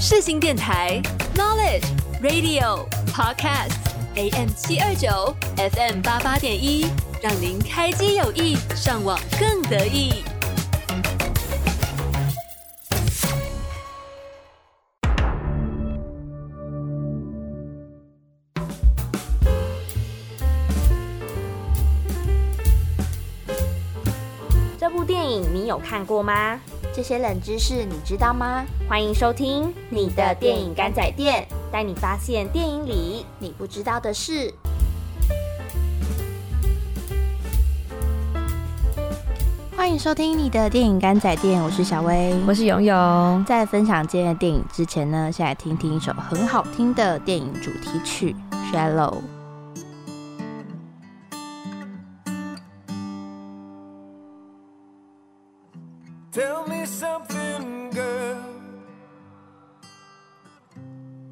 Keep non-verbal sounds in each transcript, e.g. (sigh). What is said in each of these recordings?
世新电台 Knowledge Radio Podcast AM 七二九 FM 八八点一，让您开机有意，上网更得意。这部电影你有看过吗？这些冷知识你知道吗？欢迎收听你的电影干仔店，带你发现电影里你不知道的事。欢迎收听你的电影干仔店，我是小薇，我是勇勇。在分享今天的电影之前呢，先来听听一首很好听的电影主题曲《Shallow》。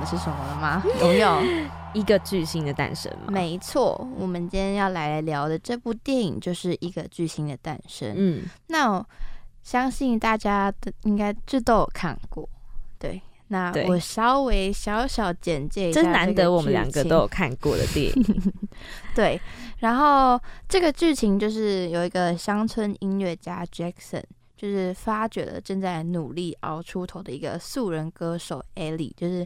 的是什么了吗？(laughs) 有没有？一个巨星的诞生嘛。没错，我们今天要来聊的这部电影就是一个巨星的诞生。嗯，那我相信大家的应该这都有看过，对。那我稍微小小简介一下，真难得我们两个都有。看过的电影。(laughs) 对，然后这个剧情就是有一个乡村音乐家 Jackson，就是发掘了正在努力熬出头的一个素人歌手 Ellie，就是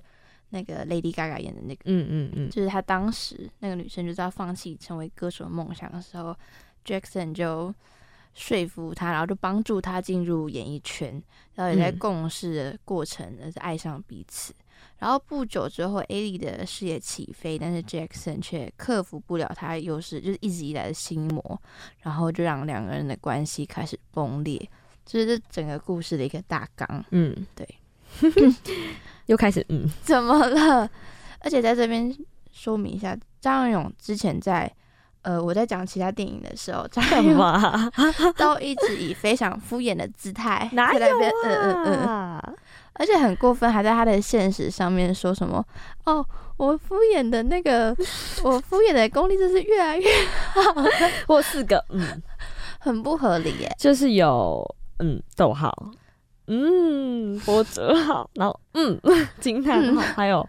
那个 Lady Gaga 演的那个。嗯嗯嗯，就是她当时那个女生就是要放弃成为歌手的梦想的时候，Jackson 就说服她，然后就帮助她进入演艺圈，然后也在嗯共事的过程，而是爱上彼此。然后不久之后，A 莉的事业起飞，但是 Jackson 却克服不了他优势，就是一直以来的心魔，然后就让两个人的关系开始崩裂。就是这整个故事的一个大纲。嗯，对，(laughs) 又开始嗯，怎么了？而且在这边说明一下，张勇之前在呃我在讲其他电影的时候，张 (laughs) 干永嘛？都一直以非常敷衍的姿态 (laughs) 哪在那边嗯嗯嗯，啊？而且很过分，还在他的现实上面说什么哦，我敷衍的那个，(laughs) 我敷衍的功力真是越来越好或四个嗯，很不合理耶。就是有嗯逗号，嗯波折号，然后嗯 (laughs) 惊叹号，还有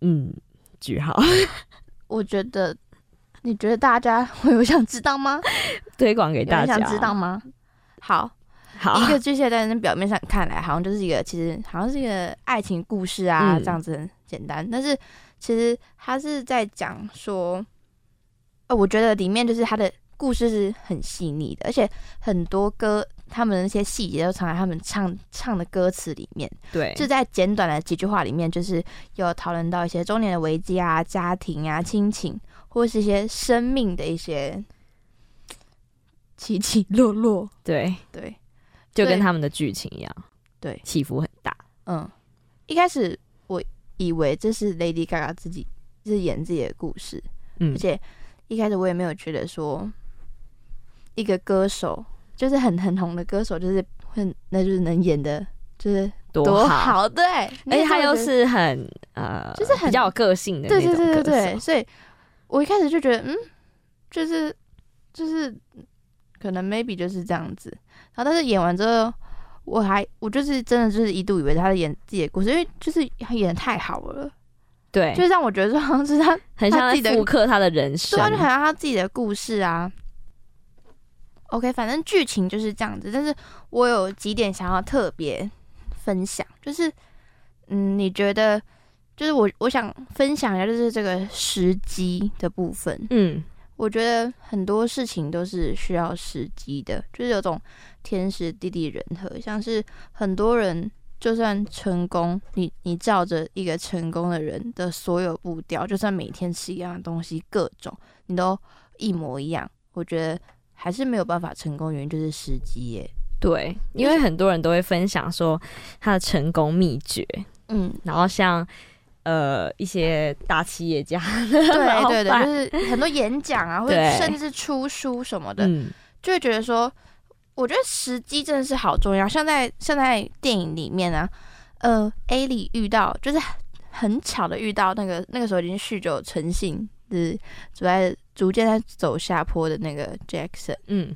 嗯句号，我觉得，你觉得大家会有想知道吗？(laughs) 推广给大家。人想知道吗？好，好，一个巨蟹在那表面上看来好像就是一个，其实好像是一个爱情故事啊，嗯这样子很简单。但是其实他是在讲说，呃，我觉得里面就是他的故事是很细腻的，而且很多歌他们的那些细节都藏在他们唱唱的歌词里面。对，就在简短的几句话里面，就是有讨论到一些中年的危机啊、家庭啊、亲情，或是一些生命的一些起起落落。对，对，就跟他们的剧情一样，对。起伏很大。嗯，一开始我以为这是 Lady Gaga 自己是演自己的故事，嗯。而，且一开始我也没有觉得说一个歌手就是很很红的歌手，就是很那就是能演的，就是多好，对，而且他又是很呃，就是很比较有个性的那对对种歌对对。所以我一开始就觉得，嗯，就是就是可能 maybe 就是这样子，然后但是演完之后，我还我就是真的就是一度以为他在演自己的故事，因为就是他演的太好了，对，就是让我觉得说好像是他，很像自己的在复刻他的人生对。啊，就好像他自己的故事啊。OK，反正剧情就是这样子，但是我有几点想要特别分享，就是嗯，你觉得就是我我想分享一下，就是这个时机的部分。嗯，我觉得很多事情都是需要时机的，就是有种天时地利人和，像是很多人就算成功，你你照着一个成功的人的所有步调，就算每天吃一样的东西，各种你都一模一样，我觉得还是没有办法成功，原因就是时机耶。对，因为很多人都会分享说他的成功秘诀，嗯，然后像呃一些大企业家，对对对，就是很多演讲啊，(laughs) 或者甚至是出书什么的，嗯，就会觉得说，我觉得时机真的是好重要。像在像在电影里面啊，呃，A 里遇到就是很巧的遇到那个那个时候已经酗酒成性，就是走在逐渐在走下坡的那个 Jackson。嗯，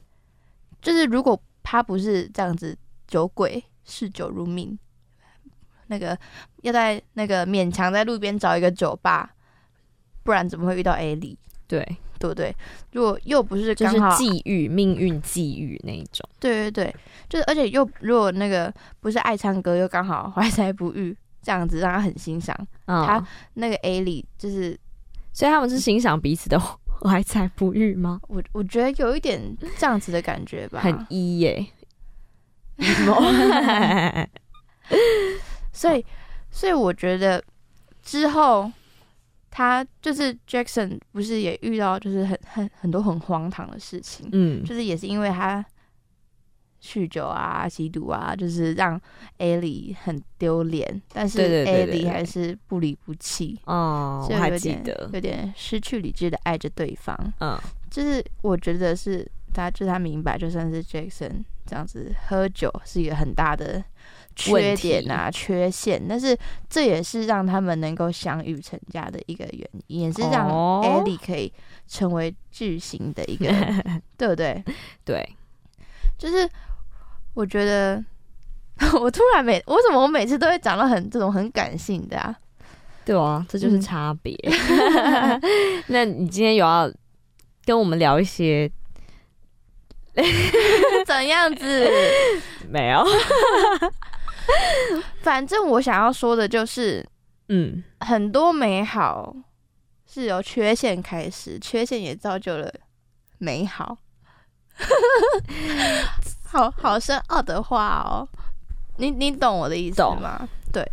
就是如果他不是这样子酒鬼嗜酒如命，那个要在那个勉强在路边找一个酒吧，不然怎么会遇到 A 里？对，对不对？如果又不是就是刚好际遇、命运际遇那一种。对对对，就是而且又如果那个不是爱唱歌，又刚好怀才不遇，这样子让他很欣赏。嗯，他那个 A 里，就是所以他们是欣赏彼此的怀才不遇吗？我我觉得有一点这样子的感觉吧。很一耶。(laughs) 所以所以我觉得之后他就是 Jackson 不是也遇到就是很很很多很荒唐的事情，嗯，就是也是因为他酗酒啊、吸毒啊，就是让里很丢脸，但是对对对 A 对对。里还是不离不弃。哦，我还有点记得，有点失去理智的爱着对方，嗯，就是我觉得是他，就是他明白，就算是 Jackson 这样子喝酒是一个很大的缺点啊、缺陷，但是这也是让他们能够相遇成家的一个原因，也是让哦 Ellie 可以成为巨星的一个，(laughs) 对不对？对，就是我觉得。(laughs) 我突然每为什么我每次都会讲到很这种很感性的啊？对啊，这就是嗯差别。(laughs) 那你今天有要跟我们聊一些 (laughs) 怎样子？没有？反正我想要说的就是，嗯，很多美好是由缺陷开始，缺陷也造就了美好。好好深奥的话哦，你你懂我的意思懂吗？对，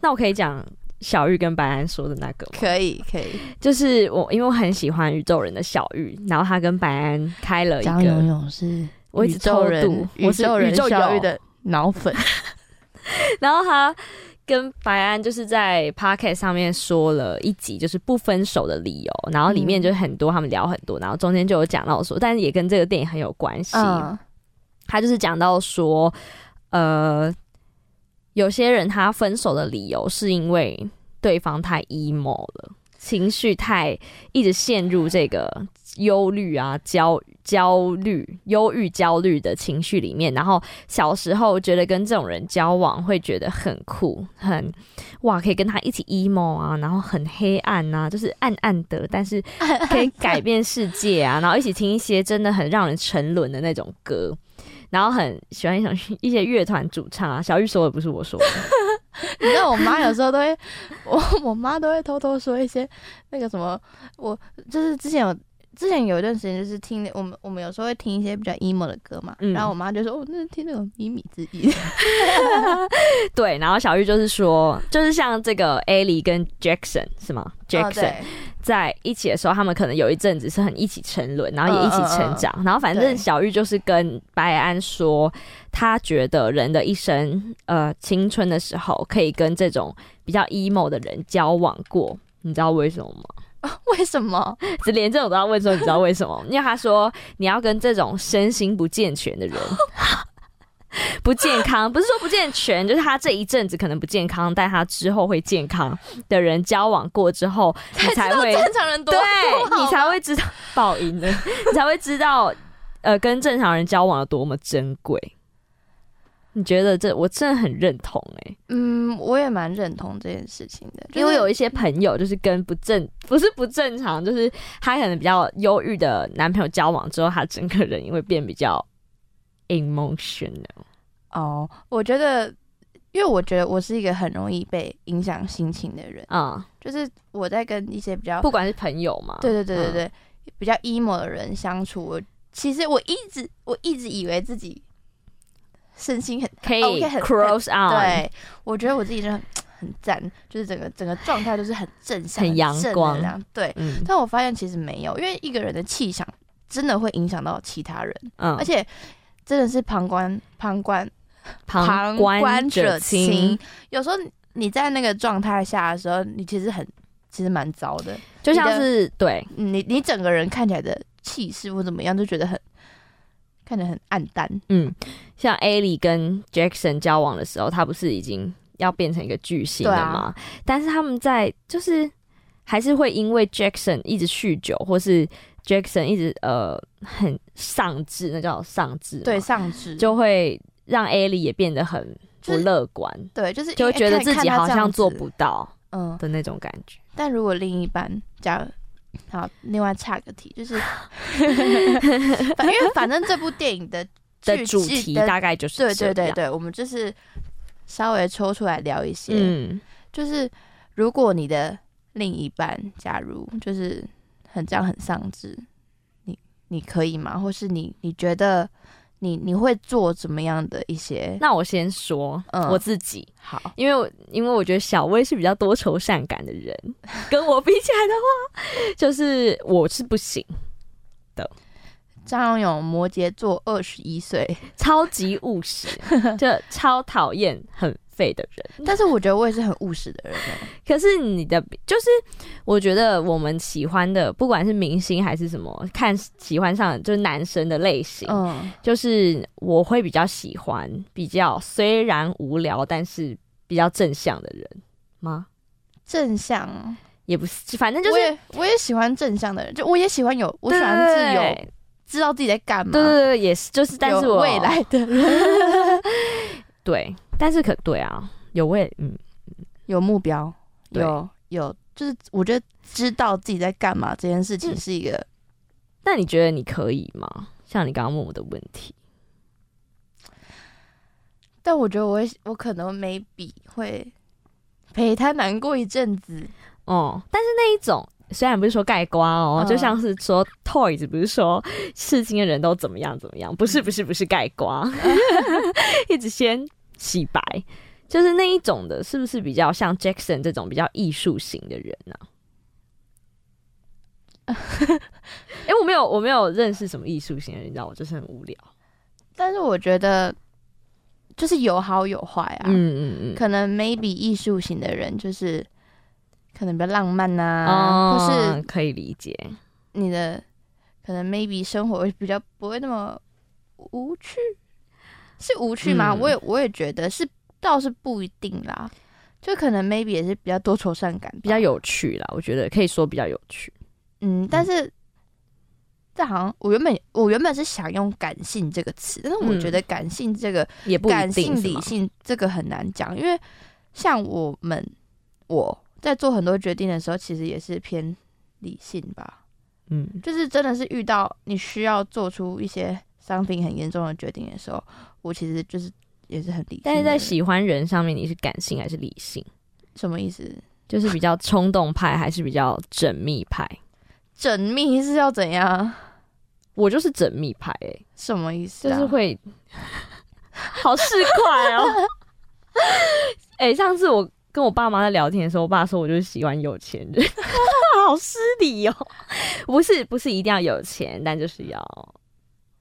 那我可以讲小玉跟白安说的那个吗？可以可以。就是我，因为我很喜欢宇宙人的小玉，然后他跟白安开了一张勇个，勇是我一直宇宙人偷渡，我是宇宙友小玉的脑粉。(laughs) 然后他跟白安就是在 p o c k e t 上面说了一集，就是不分手的理由，然后里面就是很多他们聊很多，然后中间就有讲到说，但是也跟这个电影很有关系。嗯他就是讲到说，呃，有些人他分手的理由是因为对方太 emo 了，情绪太一直陷入这个忧虑啊、焦焦虑、忧郁、焦虑的情绪里面，然后小时候觉得跟这种人交往会觉得很酷，很哇，可以跟他一起 emo 啊，然后很黑暗啊，就是暗暗的，但是 (laughs) 可以改变世界啊，然后一起听一些真的很让人沉沦的那种歌。然后很喜欢一种一些乐团主唱啊，小玉说的不是我说的，(laughs) 你知道我妈有时候都会，我我妈都会偷偷说一些那个什么，我就是之前有之前有一段时间就是听我们我们有时候会听一些比较 emo 的歌嘛，嗯然后我妈就说哦，那是听那种靡靡之音，(laughs) 对，然后小玉就是说，就是像这个 Ali 跟 Jackson 是吗？Jackson、哦在一起的时候，他们可能有一阵子是很一起沉沦，然后也一起成长。然后反正小玉就是跟白安说，他觉得人的一生，呃，青春的时候可以跟这种比较 emo 的人交往过。你知道为什么吗？(laughs) 为什么？只连这种都要问说，你知道为什么？(laughs) 因为他说你要跟这种身心不健全的人。不健康，不是说不健全，就是他这一阵子可能不健康，但他之后会健康的人交往过之后，你才会正常人多对你才会知道报应的，你才会知道呃跟正常人交往有多么珍贵。你觉得这我真的很认同哎、嗯，我也蛮认同这件事情的，因为有一一些朋友就是跟不正不是不正常，就是他可能比较忧郁的男朋友交往之后，他整个人也会变比较 emotional。哦，我觉得，因为我觉得我是一个很容易被影响心情的人，啊、就是我在跟一些比较不管是朋友嘛，对对对对嗯对，比较 emo 的人相处，我其实我一直我一直以为自己身心很可以 cross on，，对，我觉得我自己真的很 (tsk) 很赞，就是整个整个状态都是很正向、很阳光。量对，嗯。但我发现其实没有，因为一个人的气场真的会影响到其他人，嗯，而且真的是旁观旁观旁观观者清。清，有时候你在那个状态下的时候，你其实很其实蛮糟的，就像是对，你你整个人看起来的气势或怎么样，就觉得很看着很暗淡。嗯，像 A 里跟 Jackson 交往的时候，他不是已经要变成一个巨星了吗？但是他们在就是还是会因为 Jackson 一直酗酒，或是 Jackson 一直呃很丧志，那叫丧志，对，上肢就会让 A 里也变得很不就是乐观，对，就是就觉得自己好像做不到嗯。的那种感觉。但如果另一半，假如好，另外岔个题，就是 (laughs) 反因为反正这部电影的的剧主题大概就是对，对对对，我们就是稍微抽出来聊一些，嗯，就是如果你的另一半，假如就是很这样很丧志，你你可以吗？或是你你觉得你你会做怎么样的一些？那我先说、嗯。我自己，好，因为我因为我觉得小薇是比较多愁善感的人，跟我比起来的话，就是我是不行的，张永勇摩羯座，二十一岁，超级务实，(laughs) 就超讨厌很废的人。(laughs) 但是我觉得我也是很务实的人。欸可是你的就是，我觉得我们喜欢的，不管是明星还是什么，看喜欢上就是男生的类型，嗯，就是我会比较喜欢比较虽然无聊，但是比较正向的人吗？正向，也不是，反正就是我也我也喜欢正向的人，就我也喜欢有，我喜欢自由，知道自己在干嘛，对对对，也是，就是，但是我未来的人。(laughs) (laughs) 对，但是可对啊，有未嗯，有目标，对有有，就是我觉得知道自己在干嘛这件事情嗯是一个。那你觉得你可以吗？像你刚刚问我的问题，但我觉得我会，我可能 maybe 会陪他难过一阵子。哦、但是那一种虽然不是说盖瓜哦，嗯就像是说 Toys 不是说事情的人都怎么样怎么样，不是不是不是盖瓜，(laughs) 一直先洗白，就是那一种的，是不是比较像 Jackson 这种比较艺术型的人呢、啊？(laughs) 哎、我没有，我没有认识什么艺术型的人，你知道，我就是很无聊。但是我觉得就是有好有坏啊。嗯嗯嗯，可能 maybe 艺术型的人就是可能比较浪漫呐、哦，或是可以理解。你的可能 maybe 生活比较不会那么无趣，是无趣吗？嗯我也我也觉得是，倒是不一定啦。就可能 maybe 也是比较多愁善感，比较有趣啦，我觉得可以说比较有趣。嗯，但是这好像我原本我原本是想用感性这个词，但是我嗯觉得感性这个、也不一感性理性这个很难讲，因为像我们我在做很多决定的时候，其实也是偏理性吧。嗯，就是真的是遇到你需要做出一些 something 很严重的决定的时候，我其实就是也是很理性。但是在喜欢人上面，你是感性还是理性？什么意思？就是比较冲动派还是比较缜密派？缜密是要怎样？我就是缜密派、欸，什么意思、啊？就是会好市侩哦。哎、上次我跟我爸妈在聊天的时候，我爸说我就是喜欢有钱人，(laughs) 好失礼哦。不是不是一定要有钱，但就是要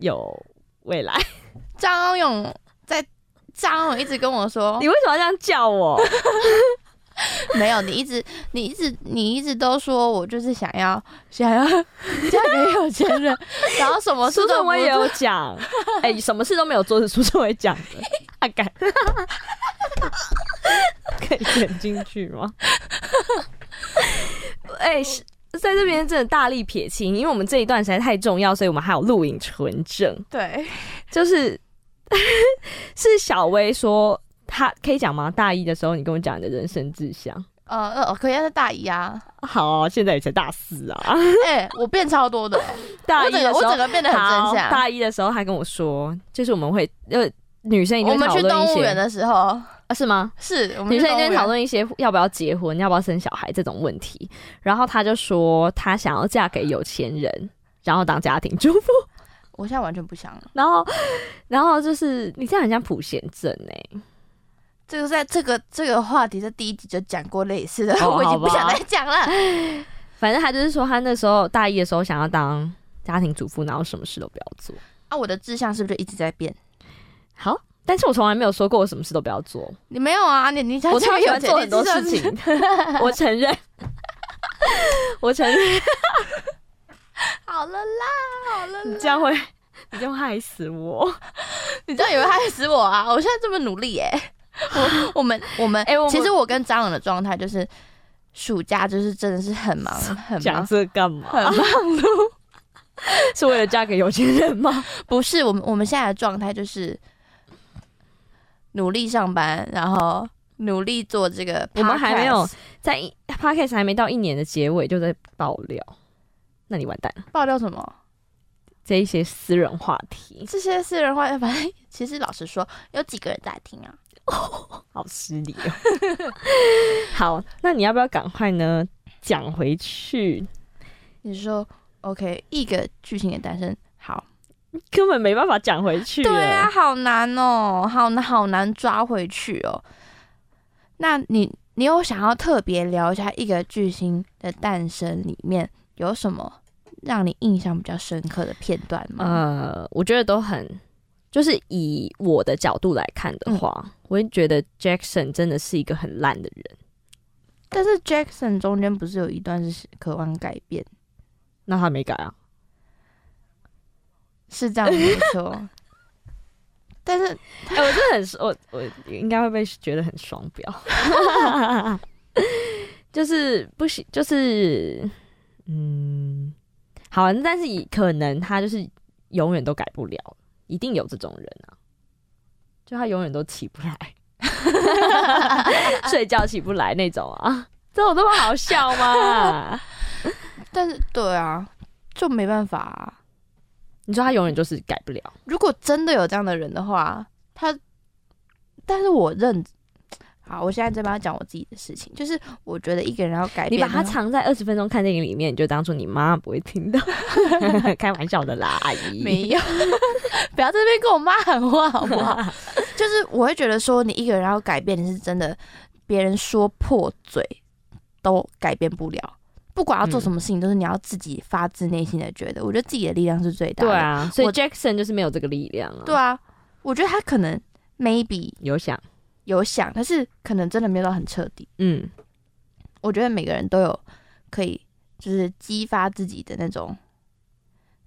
有未来。(laughs) 张勇在张勇一直跟我说 (laughs) 你，为什么要这样叫我？(laughs) 没有，你一直你一直你一直都说我就是想要想要嫁给有钱人，然后什么事苏都不正伟也有。讲，哎、什么事都没有做是苏正伟讲的，他敢，可以剪进去吗？哎、是在这边真的大力撇清，因为我们这一段实在太重要，所以我们还有录影存证，对，就是 (laughs) 是小薇说。他可以讲吗？大一的时候，你跟我讲你的人生志向。呃呃，可以是大一啊，好，现在也才大四啊。(laughs) 哎、我变超多的、(laughs) 大一的时候，我整个变得很。大一的时候，他跟我说，就是我们会呃，女生一定会我们去动物园的时候，啊，是吗？是我们女生一定会去动物园讨论一些要不要结婚、要不要生小孩这种问题。然后他就说，他想要嫁给有钱人，然后当家庭主妇。(laughs) 我现在完全不想了。然后，然后就是你这样很像普贤正哎、这个在这个这个话题在第一集就讲过类似的，哦 (laughs) 我已经不想再讲了。(laughs) 反正他就是说，他那时候大一的时候想要当家庭主妇，然后什么事都不要做。啊，我的志向是不是就一直在变？好，但是我从来没有说过我什么事都不要做。你没有啊？你你我超喜欢做很多事情，(laughs) 我承认，(laughs) 我承认。好了啦，好了啦，你这样会，你这样害死我。(laughs) 你这样也会害死我啊！我现在这么努力耶、我我们我们哎其实我跟张勇的状态就是暑假就是真的是很忙很讲忙，这干嘛？很忙碌。是为了嫁给有钱人吗？不是我们我们现在的状态就是努力上班，然后努力做这个。我们还没有在一 podcast 还没到一年的结尾就在爆料，那你完蛋了。爆料什么？这一些私人话题，这些私人话，反正其实老实说，有几个人在听啊？哦 (laughs) 好失礼哦。(laughs) 好，那你要不要赶快呢讲回去？你说 OK，一个剧情的诞生，好，(laughs) 根本没办法讲回去。对啊，，好难哦，好难，好难抓回去哦。那你你有想要特别聊一下一个巨星的诞生里面有什么让你印象比较深刻的片段吗？呃，我觉得都很，就是以我的角度来看的话，我会觉得 Jackson 真的是一个很烂的人。但是 Jackson 中间不是有一段是渴望改变，那他没改啊？是这样没错。(laughs) 但是哎、我真的很我我应该会被觉得很双标，(laughs) 就是不行，就是嗯，好，但是以可能他就是永远都改不了，一定有这种人啊，就他永远都起不来，(laughs) 睡觉起不来那种啊，这有那么好笑吗？但是对啊，就没办法啊。你说他永远就是改不了，如果真的有这样的人的话，他，但是我认，好，我现在在帮他讲我自己的事情，就是我觉得一个人要改你变你，把它藏在二十分钟看电影里面，你就当做你妈不会听到，(laughs) 开玩笑的啦，阿姨。没有，(laughs) 不要在这边跟我妈喊话好不好？(laughs) 就就是我会觉得说，你一个人要改变，你是真的，别人说破嘴都改变不了。不管要做什么事情，都是你要自己发自内心的觉得。我觉得自己的力量是最大的。对，啊，所以 Jackson 就是没有这个力量啊。对啊，我觉得他可能 maybe 有想，有想，但是可能真的没有到很彻底。嗯，我觉得每个人都有可以就是激发自己的那种，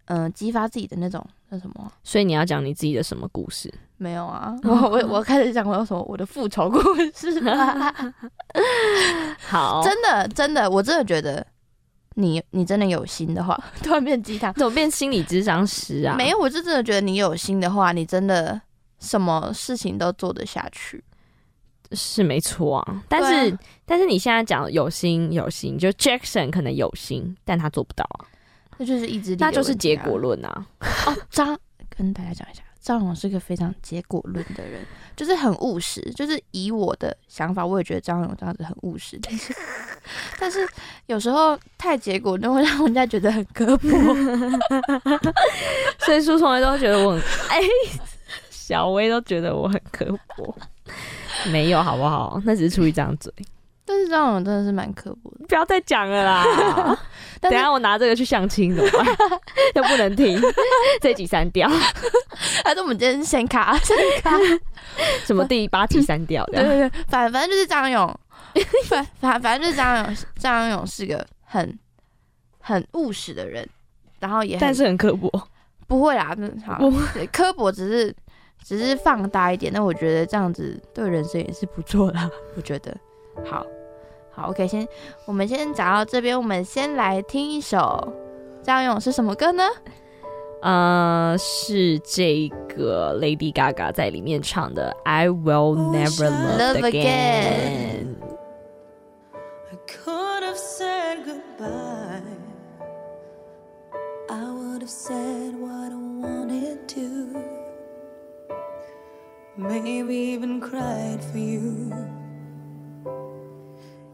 嗯、激发自己的那种那什么。所以你要讲你自己的什么故事？没有啊，(laughs) 我我我开始讲我有什么我的复仇故事，(laughs) 好，(laughs) 真的真的，我真的觉得你你真的有心的话，(laughs) 突然变鸡汤，怎么变心理智商师啊？没有，我是真的觉得你有心的话，你真的什么事情都做得下去。是没错啊，但是、啊但是你现在讲有心有心，就 Jackson 可能有心，但他做不到啊，那就是意志力、那就是结果。论啊。哦，渣跟大家讲一下，张勇是个非常结果论的人，就是很务实。就是以我的想法，我也觉得张勇这样子很务实，但是 (laughs) 但是有时候太结果论会让人家觉得很刻薄。所以书从来都觉得我很哎，小薇都觉得我很刻薄，没有好不好？那只是出一张嘴，但是张勇真的是蛮刻薄的。不要再讲了啦。(laughs) 等下我拿这个去相亲怎么办？(laughs) 又不能听，这集删掉，(laughs) 还是我们今天先卡先卡。什么第八集删掉的？对对对，反反正就是张勇，反反反正就是张勇，张勇是个很很务实的人，然后也但是很刻薄。不会啦，那好不，对刻薄只是只是放大一点，那我觉得这样子对人生也是不错啦，我觉得好好 OK，先我们先讲到这边，我们先来听一首张勇是什么歌呢？呃，是这个 Lady Gaga 在里面唱的《I Will Never Love Again》。I could have said goodbye. I would have said what I wanted to. Maybe even cried for you.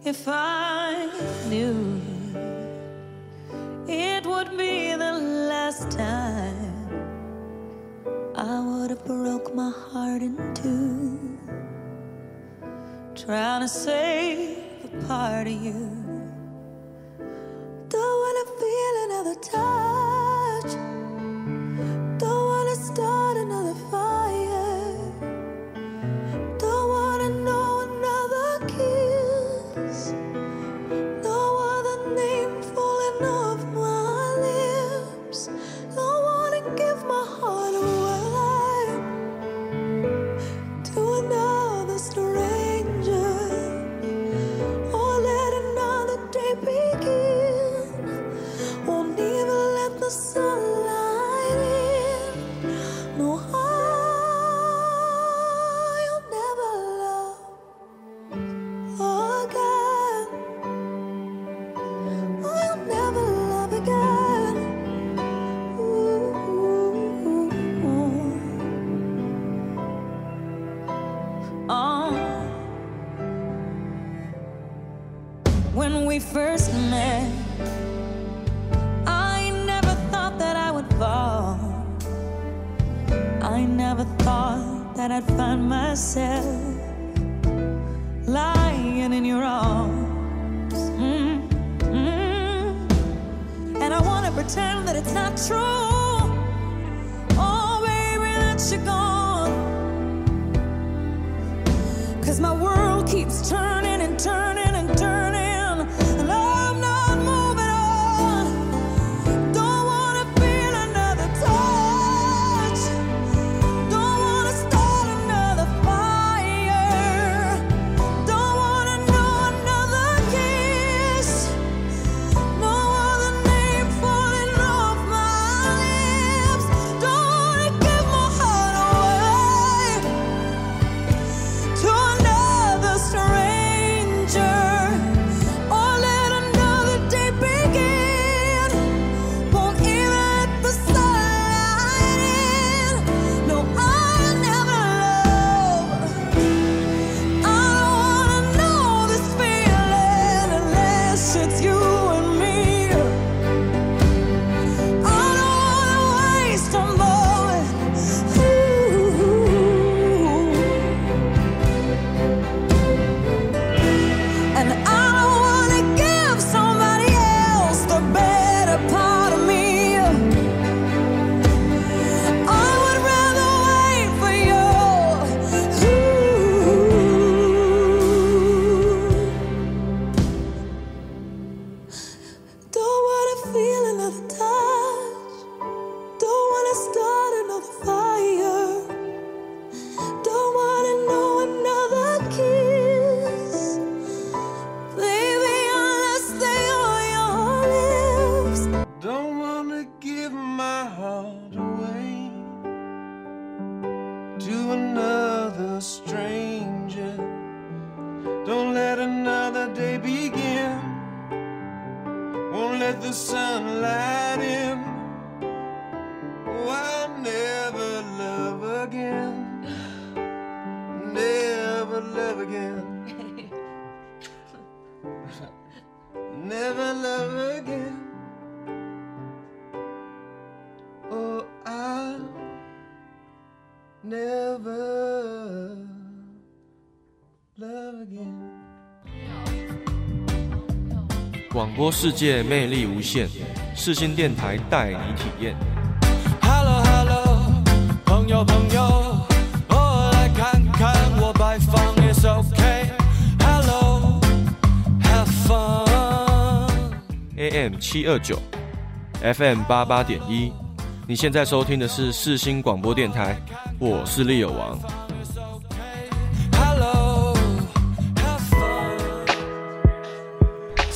If I knew it would be the last time, I would have broke my heart in two trying to save a part of you. Don't wanna feel another touch. 广播世界魅力无限，四星电台带你体验。Hello Hello，朋友朋友，偶尔来看看我摆放，It's OK。Hello，Have fun。AM 七二九，FM 八八点一。你现在收听的是四星广播电台，我是利友王。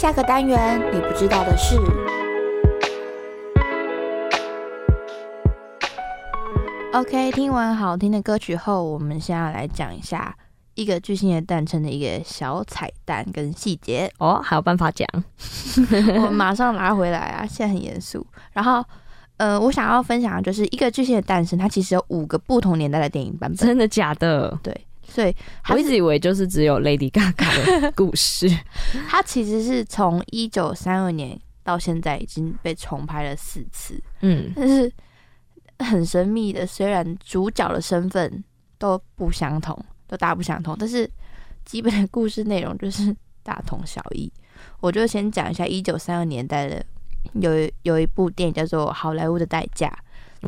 下个单元你不知道的事，OK，听完好听的歌曲后，我们现在来讲一下一个巨星的诞生的一个小彩蛋跟细节。哦，还有办法讲？(laughs) 我马上拉回来啊，现在很严肃。然后，呃，我想要分享的就是一个巨星的诞生，它其实有五个不同年代的电影版本。真的假的？对，所以我一直以为就是只有 Lady Gaga 的 (laughs) 故事。它其实是从一九三二年到现在已经被重拍了四次，嗯，但是很神秘的。虽然主角的身份都不相同，都大不相同，但是基本的故事内容就是大同小异。我就先讲一下一九三二年代的有有一部电影叫做《好莱坞的代价》，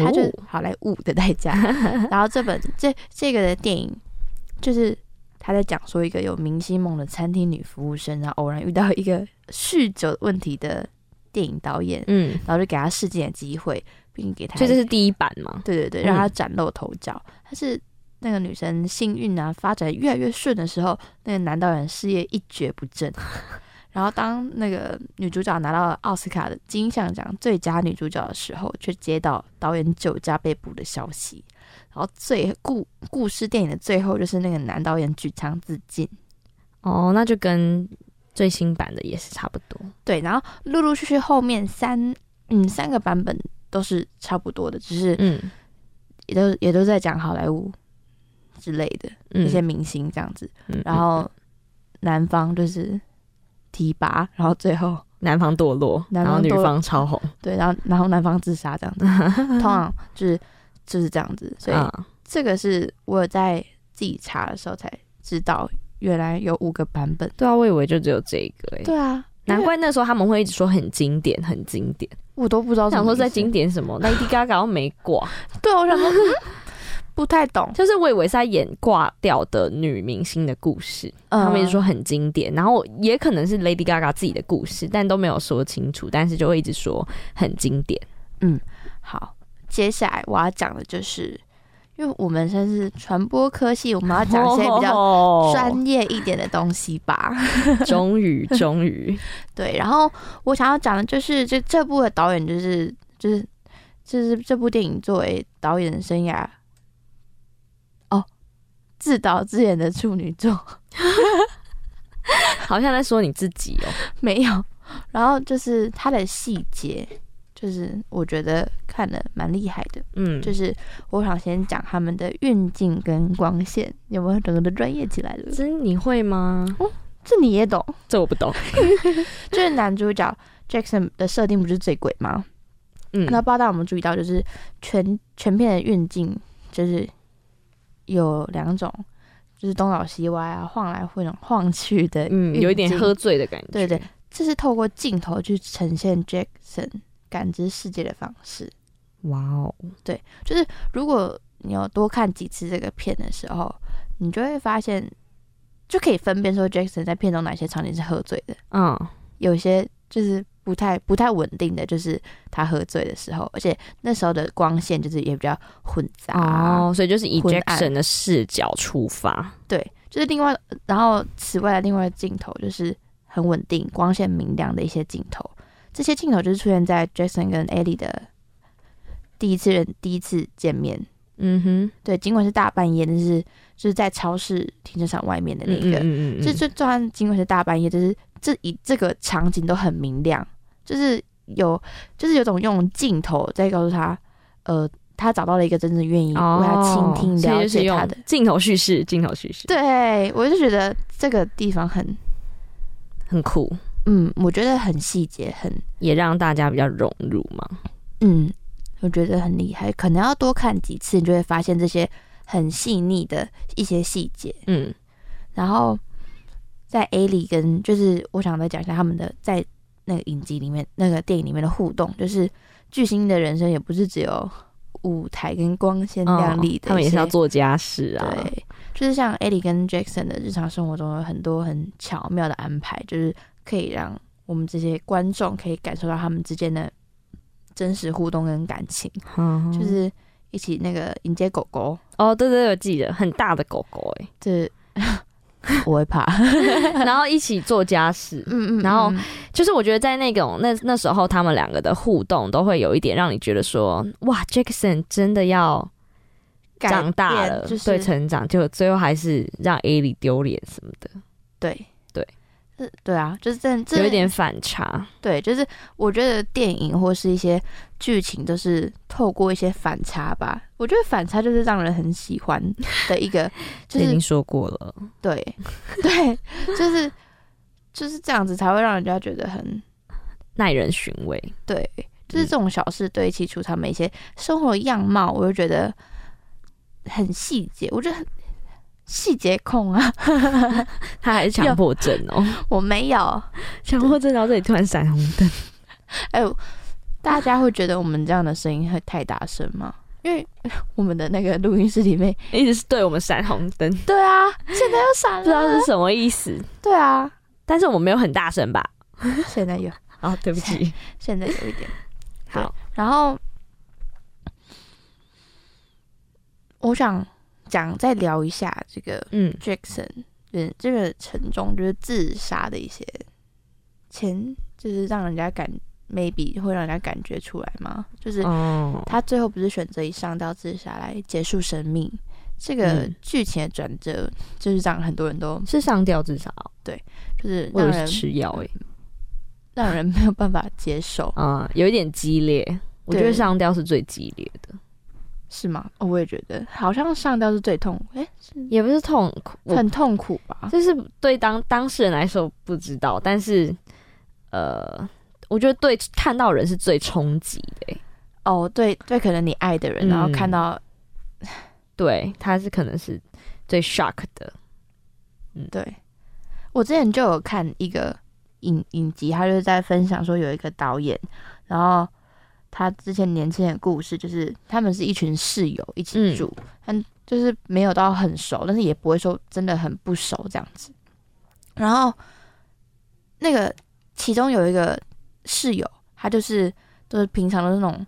它就好莱坞的代价。(laughs) 然后这本这这个的电影就是他在讲说一个有明星梦的餐厅女服务生，然后偶然遇到一个酗酒问题的电影导演，嗯，然后就给他试镜的机会，并给他所以这是第一版嘛？对对对，嗯让他崭露头角。但是那个女生幸运啊，发展越来越顺的时候，那个男导演事业一蹶不振。(laughs) 然后当那个女主角拿到奥斯卡的金像奖最佳女主角的时候，却接到导演酒驾被捕的消息。然后最故故事电影的最后，就是那个男导演举枪自尽。哦，那就跟最新版的也是差不多。对，然后陆陆续续后面三嗯三个版本都是差不多的，只是嗯也都也都在讲好莱坞之类的嗯，一些明星这样子。嗯，然后男方就是提拔，然后最后 (laughs) 男方堕落，然后女方超红，对，然后然后男方自杀这样子，通常就是就是这样子。所以啊，这个是我有在自己查的时候才知道，原来有五个版本。对啊，我以为就只有这个诶。对啊，难怪那时候他们会一直说很经典，很经典。我都不知道想说在经经典什么，(laughs) Lady Gaga 没挂，对，我想说、(laughs) 嗯不太懂。就是我以为是在演挂掉的女明星的故事，他们一直说很经典，然后也可能是 Lady Gaga 自己的故事，但都没有说清楚，但是就会一直说很经典。嗯好，接下来我要讲的就是，因为我们算是传播科系，我们要讲一些比较较专业一点的东西吧。(laughs) 终于，终于，对，然后我想要讲的就是这这部的导演就是就是就是这部电影作为导演生涯哦自导自演的处女作。好像在说你自己哦。(laughs) 没有，然后就是它的细节，就是我觉得看的蛮厉害的。嗯，就是我想先讲他们的运镜跟光线，有没有整个的专业起来了？这你会吗？哦这你也懂？这我不懂。(laughs) 就是男主角 Jackson 的设定不是最鬼吗？嗯，那不知道大家有没有注意到，就是全全片的运镜就是有两种，就是东倒西歪啊，晃来晃晃去的，嗯，有一点喝。醉的感觉。对对，这是透过镜头去呈现 Jackson 感知世界的方式。哇哦，对就是如果你有多看几次这个片的时候，你就会发现，就可以分辨说 Jackson 在片中哪些场景是喝醉的，嗯，有些就是不太不太稳定的，就是他喝醉的时候，而且那时候的光线就是也比较混杂。哦，所以就是以 Jackson 的视角出发。对，就是另外，然后此外的另外的镜头就是很稳定、光线明亮的一些镜头。这些镜头就是出现在 Jackson 跟 Ellie 的第一次人第一次见面。嗯哼，对，尽管是大半夜，但是就是在超市停车场外面的那个，嗯嗯这这就算尽管是大半夜，就是这一这个场景都很明亮，就是有就是有种用镜头在告诉他，呃，他找到了一个真正愿意为他倾听、了解他的。镜头叙事，镜头叙事，对，我就觉得这个地方很，很酷，嗯，我觉得很细节，很，也让大家比较融入嘛。嗯，我觉得很厉害。可能要多看几次，你就会发现这些很细腻的一些细节。嗯，然后在 A 里跟就是我想再讲一下他们的在那个影集里面、那个电影里面的互动，就是巨星的人生也不是只有舞台跟光鲜亮丽的、哦他们也是要做家事啊。对，就是像 Ellie 跟 Jackson 的日常生活中有很多很巧妙的安排，就是可以让我们这些观众可以感受到他们之间的真实互动跟感情，嗯，就是一起那个迎接狗狗，哦，对对对，我记得很大的狗狗哎，这 (laughs) 我会怕，(laughs) 然后一起做家事，嗯嗯，然后嗯就是我觉得在那种那那时候他们两个的互动都会有一点让你觉得说，哇，Jackson 真的要长大了，就是对成长，就最后还是让 A 里丢脸什么的，对对啊，就是这这有一点反差。对，就是我觉得电影或是一些剧情都是透过一些反差吧。我觉得反差就是让人很喜欢的一个，(laughs) 就是已经说过了，对 (laughs) 对，就是就是这样子才会让人家觉得很 (laughs) 耐人寻味。对，就是这种小事堆砌出他们一些生活样貌，我就觉得很细节，我觉得很细节控啊，(laughs) 他还是强迫症哦，(laughs) 我没有，强迫症到这里突然闪红灯，哎呦，大家会觉得我们这样的声音会太大声吗？因为我们的那个录音室里面，一直是对我们闪红灯，对啊，现在又闪了不知道，是什么意思。对啊，但是我们没有很大声吧？现在有，哦，对不起。现在有一点。好，然后我想讲再聊一下这个嗯，Jackson，嗯，这个沉重就是自杀的一些前，就是让人家感 maybe 会让人家感觉出来吗？就是哦，他最后不是选择以上吊自杀来结束生命，这个嗯剧情的转折就是让很多人都是上吊自杀哦，就是让人吃药诶。让人没有办法接受，啊，有一点激烈。我觉得上吊是最激烈的，是吗？哦我也觉得。好像上吊是最痛，哎、也不是痛苦，很痛苦吧？就是对当当事人来说不知道，但是呃，我觉得对看到人是最冲击的。欸、哦，对对，可能你爱的人，然后嗯看到 (laughs) 对，他是可能是最 shock 的，嗯。对，我之前就有看一个影影集，他就是在分享说有一个导演，然后他之前年轻人的故事，就是他们是一群室友一起嗯。住，但就是没有到很熟，但是也不会说真的很不熟这样子。然后那个其中有一个室友，他就是都是平常都是那种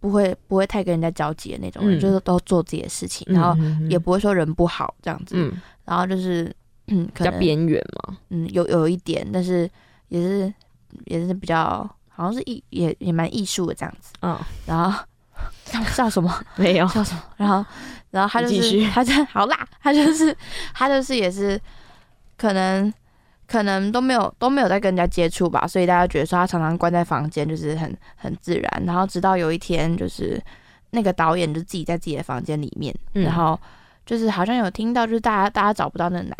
不会不会太跟人家交集的那种人，嗯。就是都做自己的事情，然后嗯也不会说人不好这样子，嗯。然后就是嗯，比较可能边缘嘛，嗯有有一点，但是也是也是比较好像是艺也也蛮艺术的这样子，嗯，然后笑笑什么？(laughs) 没有，笑什么，然后然后他就继续。是 (laughs) 他就好啦，他就是他就是也是可能。可能都没有都没有在跟人家接触吧，所以大家觉得说他常常关在房间，就是很很自然。然后直到有一天，就是那个导演就自己在自己的房间里面，嗯。然后就是好像有听到，就是大家大家找不到那个男，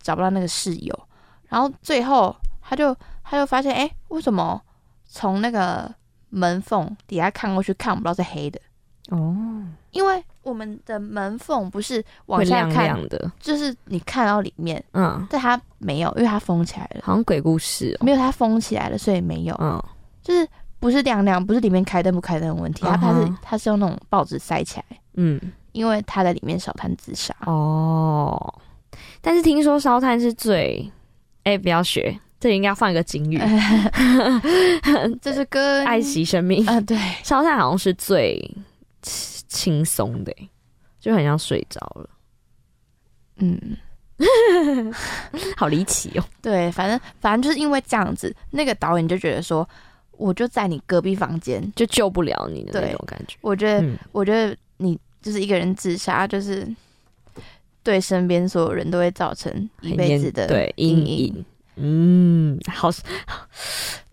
找不到那个室友，然后最后他就他就发现，哎、为什么从那个门缝底下看过去看不到是黑的？哦，因为我们的门缝不是往下看，亮的，就是你看到里面，嗯，但它没有，因为它封起来了，好像鬼故事哦，没有它封起来了，所以没有，嗯，就是不是亮亮，不是里面开灯不开灯的问题，它它是嗯它是用那种报纸塞起来，嗯，因为他在里面烧炭自杀。哦，但是听说烧炭是最，哎、不要学，这里应该要放一个警语，(laughs) 这是歌 (laughs) 爱惜生命。啊，对，烧炭好像是最轻轻松的欸，就很像睡着了，嗯，(laughs) 好离奇哦。对，反正反正就是因为这样子，那个导演就觉得说，我就在你隔壁房间，就救不了你的那对种感觉。我觉得，嗯，我觉得你就是一个人自杀，就是对身边所有人都会造成一辈子的阴影。嗯，好，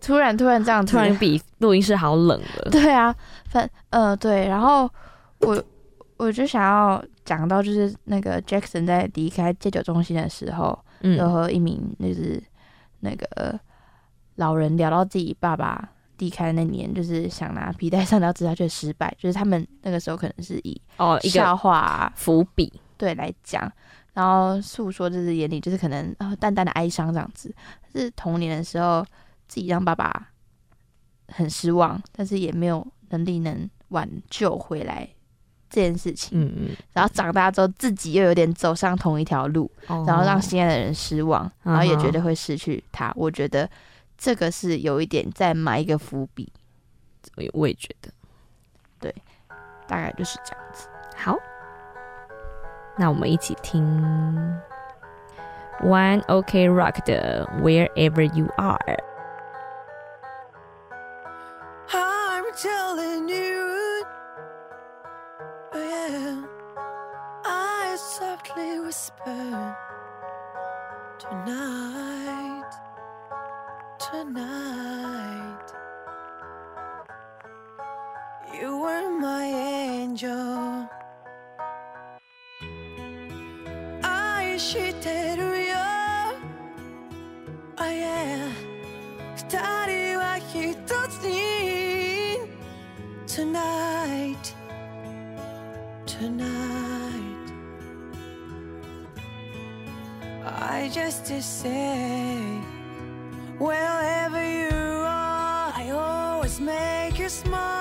突然突然这样，突然比录音室好冷了。(laughs) 对啊，反呃对，然后我我就想要讲到，就是那个 Jackson 在离开戒酒中心的时候，有嗯和一名就是那个老人聊到自己爸爸离开那年，就是想拿皮带上吊自杀却失败，就是他们那个时候可能是以哦，一笑个话啊、伏笔，对来讲，然后诉说就是眼里就是可能呃淡淡的哀伤这样子。是童年的时候自己让爸爸很失望，但是也没有能力能挽救回来这件事情。嗯嗯，然后长大之后自己又有点走上同一条路，哦然后让心爱的人失望，然后也嗯哼觉得会失去他。我觉得这个是有一点在埋一个伏笔，我也我也觉得对大概就是这样子。好。那我们一起听 One OK Rock 的 Wherever You Are。 I'm telling you, oh yeah, I softly whisper tonight, tonight. You were my angel. してるよ Oh yeah 二人は一つに Tonight Tonight I just to say Wherever you are I always make you smile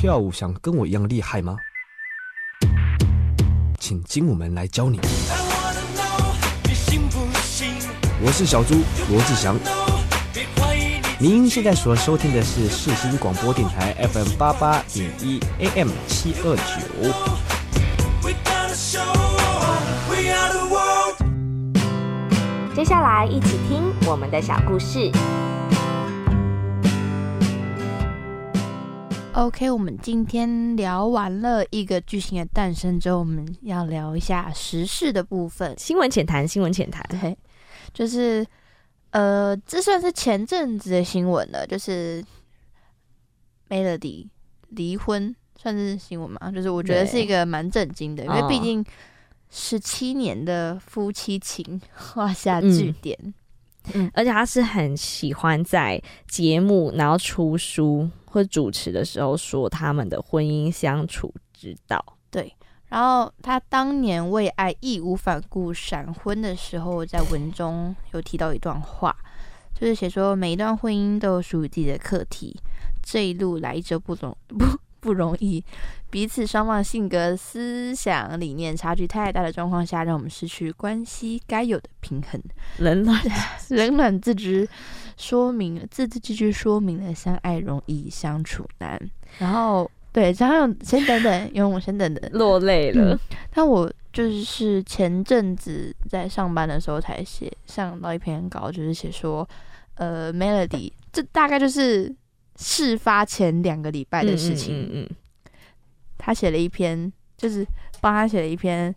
跳舞想跟我一样厉害吗？请精武们来教你。我是小猪罗志祥。您现在所收听的是世新广播电台 FM 八八点一 AM 七二九。接下来一起听我们的小故事。OK，我们今天聊完了一个巨星的诞生之后，我们要聊一下时事的部分。新闻浅谈，新闻浅谈。对，就是呃，这算是前阵子的新闻了，就是 Melody 离婚，算是新闻嘛？就是我觉得是一个蛮震惊的，因为毕哦竟十七年的夫妻情 (laughs) 画下句点嗯点。而且他是很喜欢在节目然后出书或主持的时候说他们的婚姻相处之道。对然后他当年为爱义无反顾闪婚的时候，在文中有提到一段话，就是写说每一段婚姻都有属于自己的课题，这一路来者不容 (laughs) 不不容易，彼此双方性格、思想、理念差距太大的状况下，让我们失去关系该有的平衡。冷暖 (laughs) 冷暖自知，说明了字字句句说明了相爱容易相处难。然后对，然后先等等，(laughs) 因为我先等等。落泪了。但我就是前阵子在上班的时候才写上到一篇稿，就是写说，呃，Melody，这大概就是事发前两个礼拜的事情。嗯嗯他写了一篇，就是帮他写了一篇，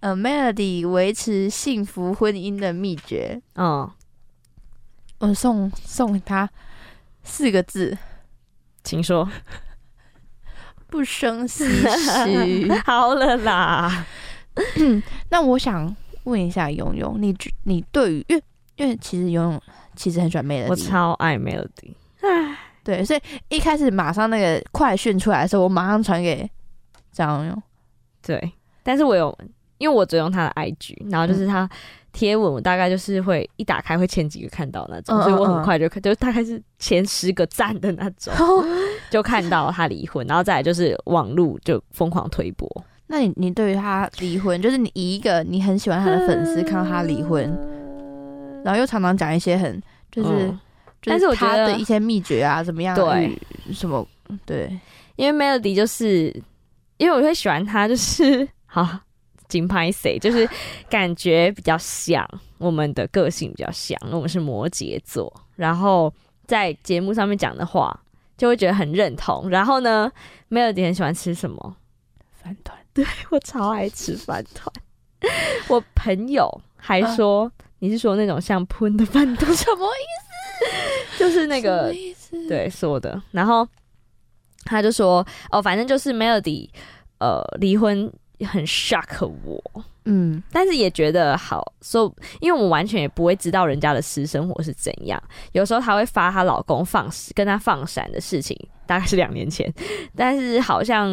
呃，Melody 维持幸福婚姻的秘诀。嗯哦，我送送他四个字：请说。不生唏嘘。(laughs) 好了啦，那我想问一下勇勇，你你对于因为因为其实勇勇其实很喜欢 Melody，我超爱 Melody。对，所以一开始马上那个快讯出来的时候，我马上传给张勇勇。对，但是我有，因为我只用他的 IG，然后就是他贴文，我大概就是会一打开会前几个看到那种，嗯所以我嗯很快就看，就大概是前十个赞的那种，(laughs) 就看到他离婚，然后再来就是网络就疯狂推播，那你你对于他离婚，就是你以一个你很喜欢他的粉丝看到他离婚，然后又常常讲一些很就是、但是我觉得一些秘诀啊，怎么样对。什么对，因为 Melody 就是因为我会喜欢他，就是 (laughs) 好金拍谁，就是感觉比较像我们的个性比较像，我们是摩羯座，然后在节目上面讲的话就会觉得很认同。然后呢，Melody 很喜欢吃什么？饭团对我超爱吃饭团。我朋友还说、你是说那种像喷的饭团，(laughs) 什么意思就是那个？对说的，然后他就说哦，反正就是 Melody 呃离婚很 shock 我，嗯，但是也觉得好，所、以因为我们完全也不会知道人家的私生活是怎样。有时候她会发她老公放跟她放闪的事情，大概是两年前，(laughs) 但是好像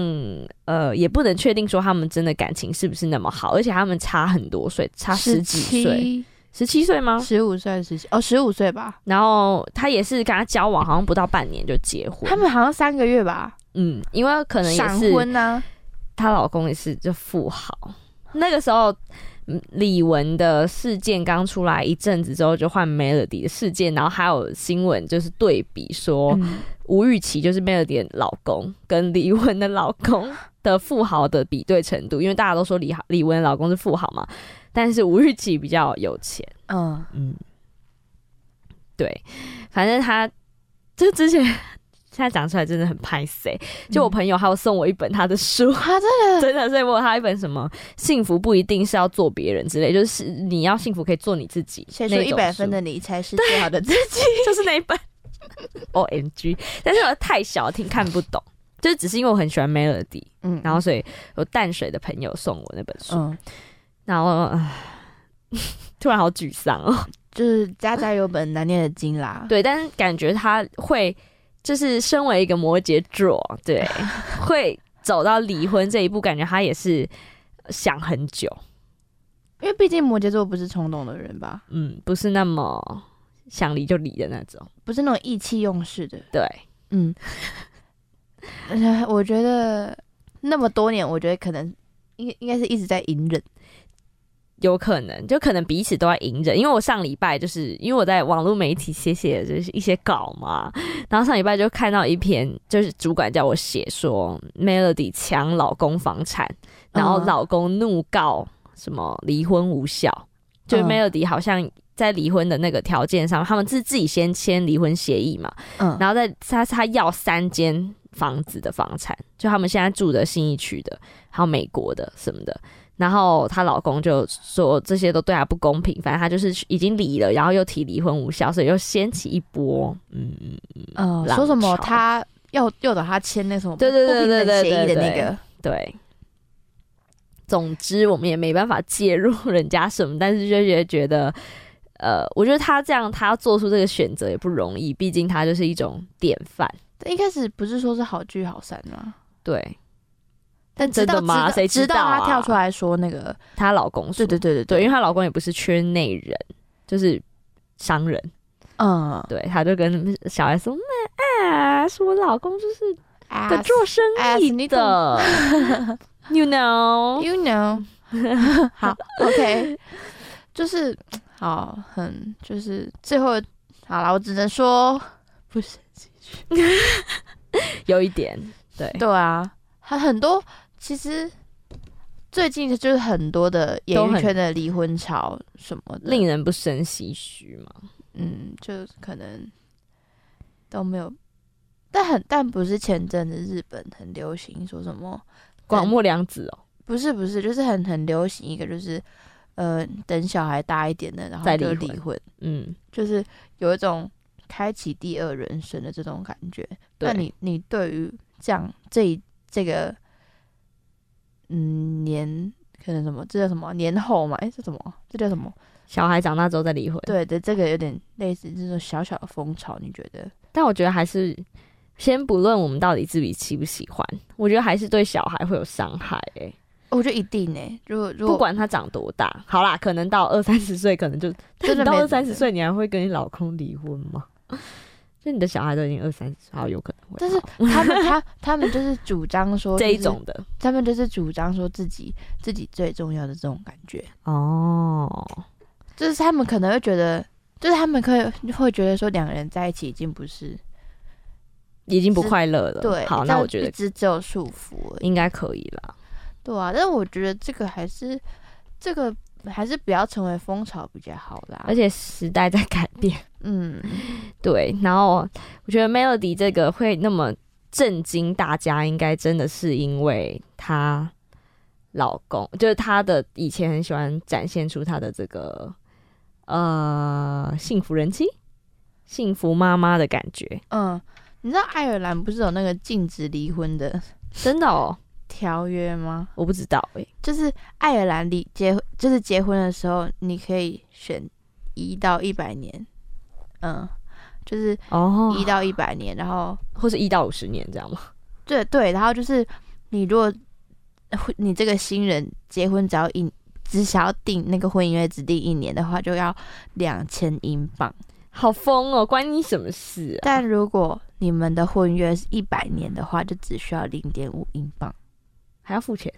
呃也不能确定说他们真的感情是不是那么好，而且他们差很多岁，差十几岁，十七岁吗？十五岁、十七哦，十五岁吧。然后他也是跟他交往，好像不到半年就结婚。他们好像三个月吧，嗯，因为可能也闪是婚啊呢、她老公也是就富豪。那个时候，嗯李玟的事件刚出来一阵子之后，就换 Melody 的事件，然后还有新闻就是对比说，嗯吴玉琪就是 Melody 的老公跟李玟的老公的富豪的比对程度，因为大家都说李豪李玟的老公是富豪嘛，但是吴玉琪比较有钱。嗯，嗯，对，反正他就之前现在讲出来真的很拍 C，就我朋友还有送我一本他的书，啊，真的，(laughs) 真的，所以我有他一本什么幸福不一定是要做别人之类，就是你要幸福可以做你自己，写出一百分的你才是最好的自己。(laughs) 就是那一本。(laughs) O M G，但是我太小听看不懂。就是只是因为我很喜欢 Melody，嗯。然后所以有淡水的朋友送我那本书，嗯，然后唉 (sighs) 突然好沮丧哦。就是家家有本难念的经啦。对，但是感觉他会就是身为一个摩羯座，对，(laughs) 会走到离婚这一步，感觉他也是想很久，因为毕竟摩羯座不是冲动的人吧，嗯，不是那么想离就离的那种。不是那种意气用事的。对，嗯，呃 (laughs) 我觉得那么多年，我觉得可能应该应该是一直在隐忍。有可能，就可能彼此都在隐忍，因为我上礼拜就是因为我在网络媒体写写就是一些稿嘛，然后上礼拜就看到一篇，就是主管叫我写说 Melody 抢老公房产，然后嗯老公怒告什么离婚无效，就 Melody 好像在离婚的那个条件上，他们是自己先签离婚协议嘛，嗯，然后在他他要三间房子的房产，就他们现在住的新义区的，还有美国的什么的。然后她老公就说这些都对她不公平，反正她就是已经离了，然后又提离婚无效，所以又掀起一波，嗯嗯嗯，呃，说什么潮他要诱导他签那什么对对对对对协议的那个，对。总之，我们也没办法介入人家什么，但是就觉得觉得，呃，我觉得他这样，他做出这个选择也不容易，毕竟他就是一种典范。一开始不是说是好聚好散吗？对但真的吗？谁知道啊？她跳出来说那个，她老公说。对对对对对，因为她老公也不是圈内人，就是商人。嗯，对，她就跟小 S 说：“那啊，是我老公就是个 As- 做生意你的，(laughs) you know。(laughs) You know，(laughs) 好，OK，就是好，很就是最后好了，我只能说不是，”有一点，对。对啊，还很多其实最近就是很多的演艺圈的离婚潮什么的，令人不胜唏嘘嘛。嗯，就可能都没有，但很但不是前阵子日本很流行说什么广末凉子哦，不是不是，就是很很流行一个就是呃等小孩大一点的，然后就再离婚离婚，嗯，就是有一种开启第二人生的这种感觉。那你你对于这样这一这个嗯年可能什么这叫什么年后嘛？哎、这什么？这叫什么？小孩长大之后再离婚。，对对，这个有点类似这种小小的风潮，你觉得？但我觉得还是先不论我们到底自己喜不喜欢，我觉得还是对小孩会有伤害、欸。我觉得一定呢、如果如果不管他长多大，好啦，可能到二三十岁，可能就真的到二三十岁，你还会跟你老公离婚吗？就你的小孩都已经二三十，好有可能会。但是他们他他们就是主张说、(laughs) 这一种，的他们就是主张说自己自己最重要的这种感觉。哦，就是他们可能会觉得，就是他们可以会觉得说两个人在一起已经不是已经不快乐了。对，好，那我觉得一直只有束缚。应该可以啦。对啊，但是我觉得这个还是这个还是不要成为风潮比较好啦。而且时代在改变，嗯，对。然后我觉得 Melody 这个会那么震惊大家，应该真的是因为她老公，就是她的以前很喜欢展现出她的这个呃幸福人妻、幸福妈妈的感觉。嗯，你知道爱尔兰不是有那个禁止离婚的真的哦，(laughs) 条约吗？我不知道诶、就是爱尔兰离结婚，就是结婚的时候，你可以选一到一百年，嗯，就是哦一到一百年，然后 (laughs) 或是一到五十年这样吗？(laughs) 对对，然后就是你如果婚你这个新人结婚只要一只想要订那个婚姻约只订一年的话，就要两千英镑。好疯哦，关你什么事啊？但如果你们的婚约是一百年的话，就只需要零点五英镑，还要付钱？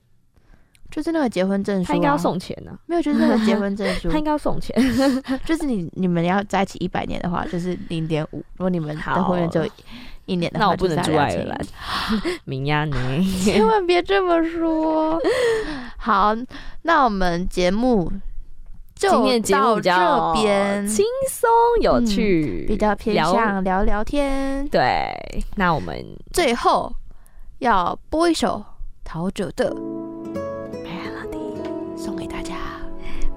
就是那个结婚证书、啊。他应该要送钱呢、没有，就是那个结婚证书 (laughs) 他，应该要送钱。(laughs) 就是你你们要在一起一百年的话，就是零点五。如果你们的好婚约就一年的话，那我不能就是要2000住爱尔兰，(laughs) 明呀你。千万别这么说。好，那我们节目就今天节目到这边，轻松有趣，比较偏向聊聊天。对。那我们最后要播一首陶喆的《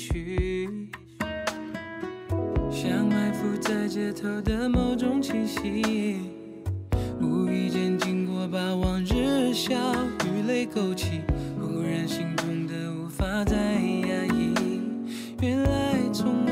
去像埋伏在街头的某种气息无意间经过把往日笑与泪勾起忽然心痛的无法再压抑。原来从